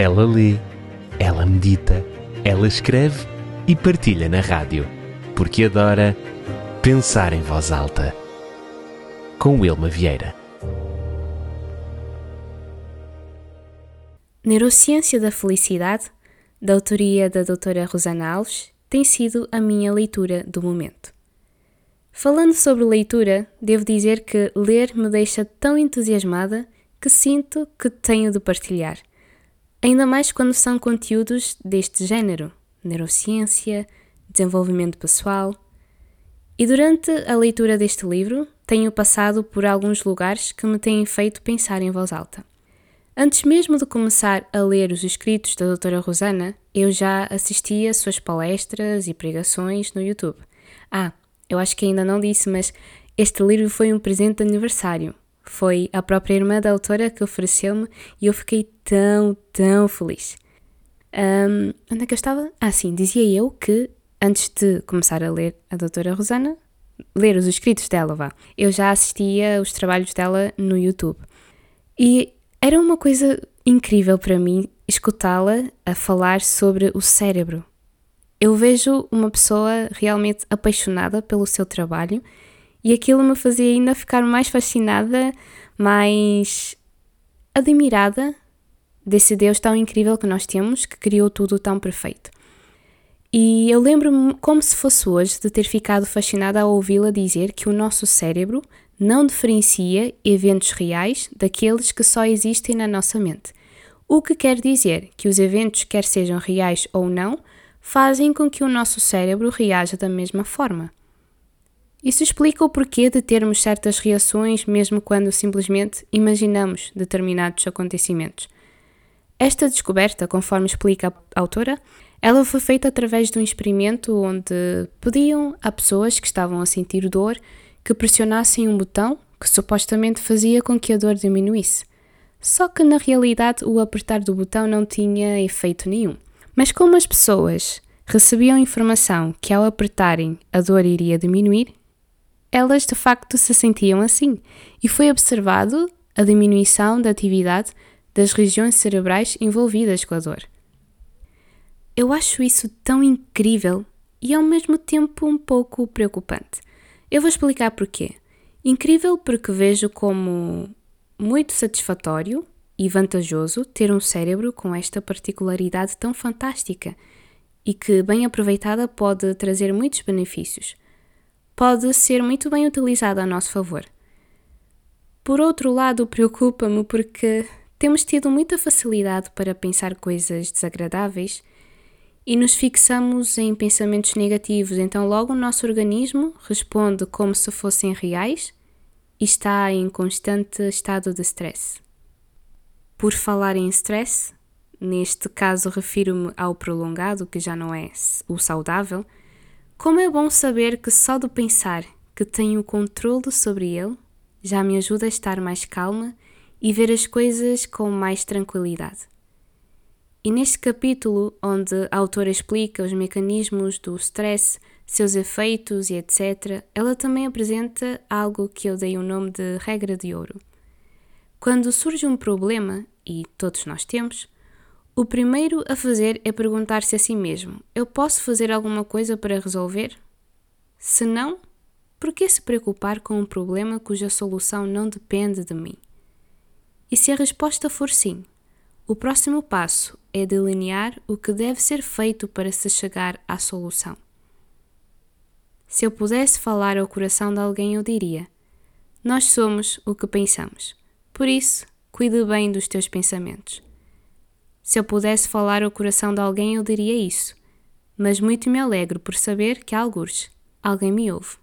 Ela lê, ela medita, ela escreve e partilha na rádio, porque adora pensar em voz alta. Com Wilma Vieira. Neurociência da Felicidade, da autoria da doutora Rosana Alves, tem sido a minha leitura do momento. Falando sobre leitura, devo dizer que ler me deixa tão entusiasmada que sinto que tenho de partilhar. Ainda mais quando são conteúdos deste género: neurociência, desenvolvimento pessoal. E durante a leitura deste livro, tenho passado por alguns lugares que me têm feito pensar em voz alta. Antes mesmo de começar a ler os escritos da doutora Rosana, eu já assistia suas palestras e pregações no YouTube. Ah, eu acho que ainda não disse, mas este livro foi um presente de aniversário. Foi a própria irmã da autora que ofereceu-me e eu fiquei tão, tão feliz. Um, onde é que eu estava? Ah, sim, dizia eu que antes de começar a ler a doutora Rosana, ler os escritos dela, vá, eu já assistia os trabalhos dela no YouTube. E era uma coisa incrível para mim escutá-la a falar sobre o cérebro. Eu vejo uma pessoa realmente apaixonada pelo seu trabalho e aquilo me fazia ainda ficar mais fascinada, mais admirada desse Deus tão incrível que nós temos, que criou tudo tão perfeito. E eu lembro-me, como se fosse hoje, de ter ficado fascinada ao ouvi-la dizer que o nosso cérebro não diferencia eventos reais daqueles que só existem na nossa mente. O que quer dizer que os eventos, quer sejam reais ou não, fazem com que o nosso cérebro reaja da mesma forma. Isso explica o porquê de termos certas reações mesmo quando simplesmente imaginamos determinados acontecimentos. Esta descoberta, conforme explica a autora, ela foi feita através de um experimento onde pediam a pessoas que estavam a sentir dor que pressionassem um botão que supostamente fazia com que a dor diminuísse. Só que na realidade o apertar do botão não tinha efeito nenhum. Mas como as pessoas recebiam informação que ao apertarem a dor iria diminuir, elas de facto se sentiam assim e foi observado a diminuição da atividade das regiões cerebrais envolvidas com a dor. Eu acho isso tão incrível e ao mesmo tempo um pouco preocupante. Eu vou explicar porquê. Incrível porque vejo como muito satisfatório e vantajoso ter um cérebro com esta particularidade tão fantástica e que, bem aproveitada, pode trazer muitos benefícios. Pode ser muito bem utilizada a nosso favor. Por outro lado, preocupa-me porque temos tido muita facilidade para pensar coisas desagradáveis e nos fixamos em pensamentos negativos, então logo o nosso organismo responde como se fossem reais e está em constante estado de stress. Por falar em stress, neste caso refiro-me ao prolongado, que já não é o saudável, como é bom saber que só de pensar que tenho controle sobre ele já me ajuda a estar mais calma e ver as coisas com mais tranquilidade. E neste capítulo, onde a autora explica os mecanismos do stress, seus efeitos e etc., ela também apresenta algo que eu dei o nome de regra de ouro. Quando surge um problema, e todos nós temos, o primeiro a fazer é perguntar-se a si mesmo: eu posso fazer alguma coisa para resolver? Se não, por que se preocupar com um problema cuja solução não depende de mim? E se a resposta for sim, o próximo passo é delinear o que deve ser feito para se chegar à solução. Se eu pudesse falar ao coração de alguém, eu diria: Nós somos o que pensamos. Por isso, cuide bem dos teus pensamentos. Se eu pudesse falar ao coração de alguém, eu diria isso. Mas muito me alegro por saber que, algures, alguém me ouve.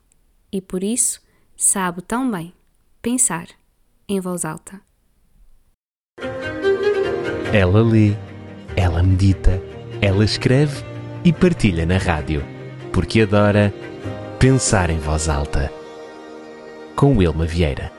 E por isso, sabe tão bem pensar em voz alta. Ela lê, ela medita, ela escreve e partilha na rádio, porque adora pensar em voz alta. Com Wilma Vieira.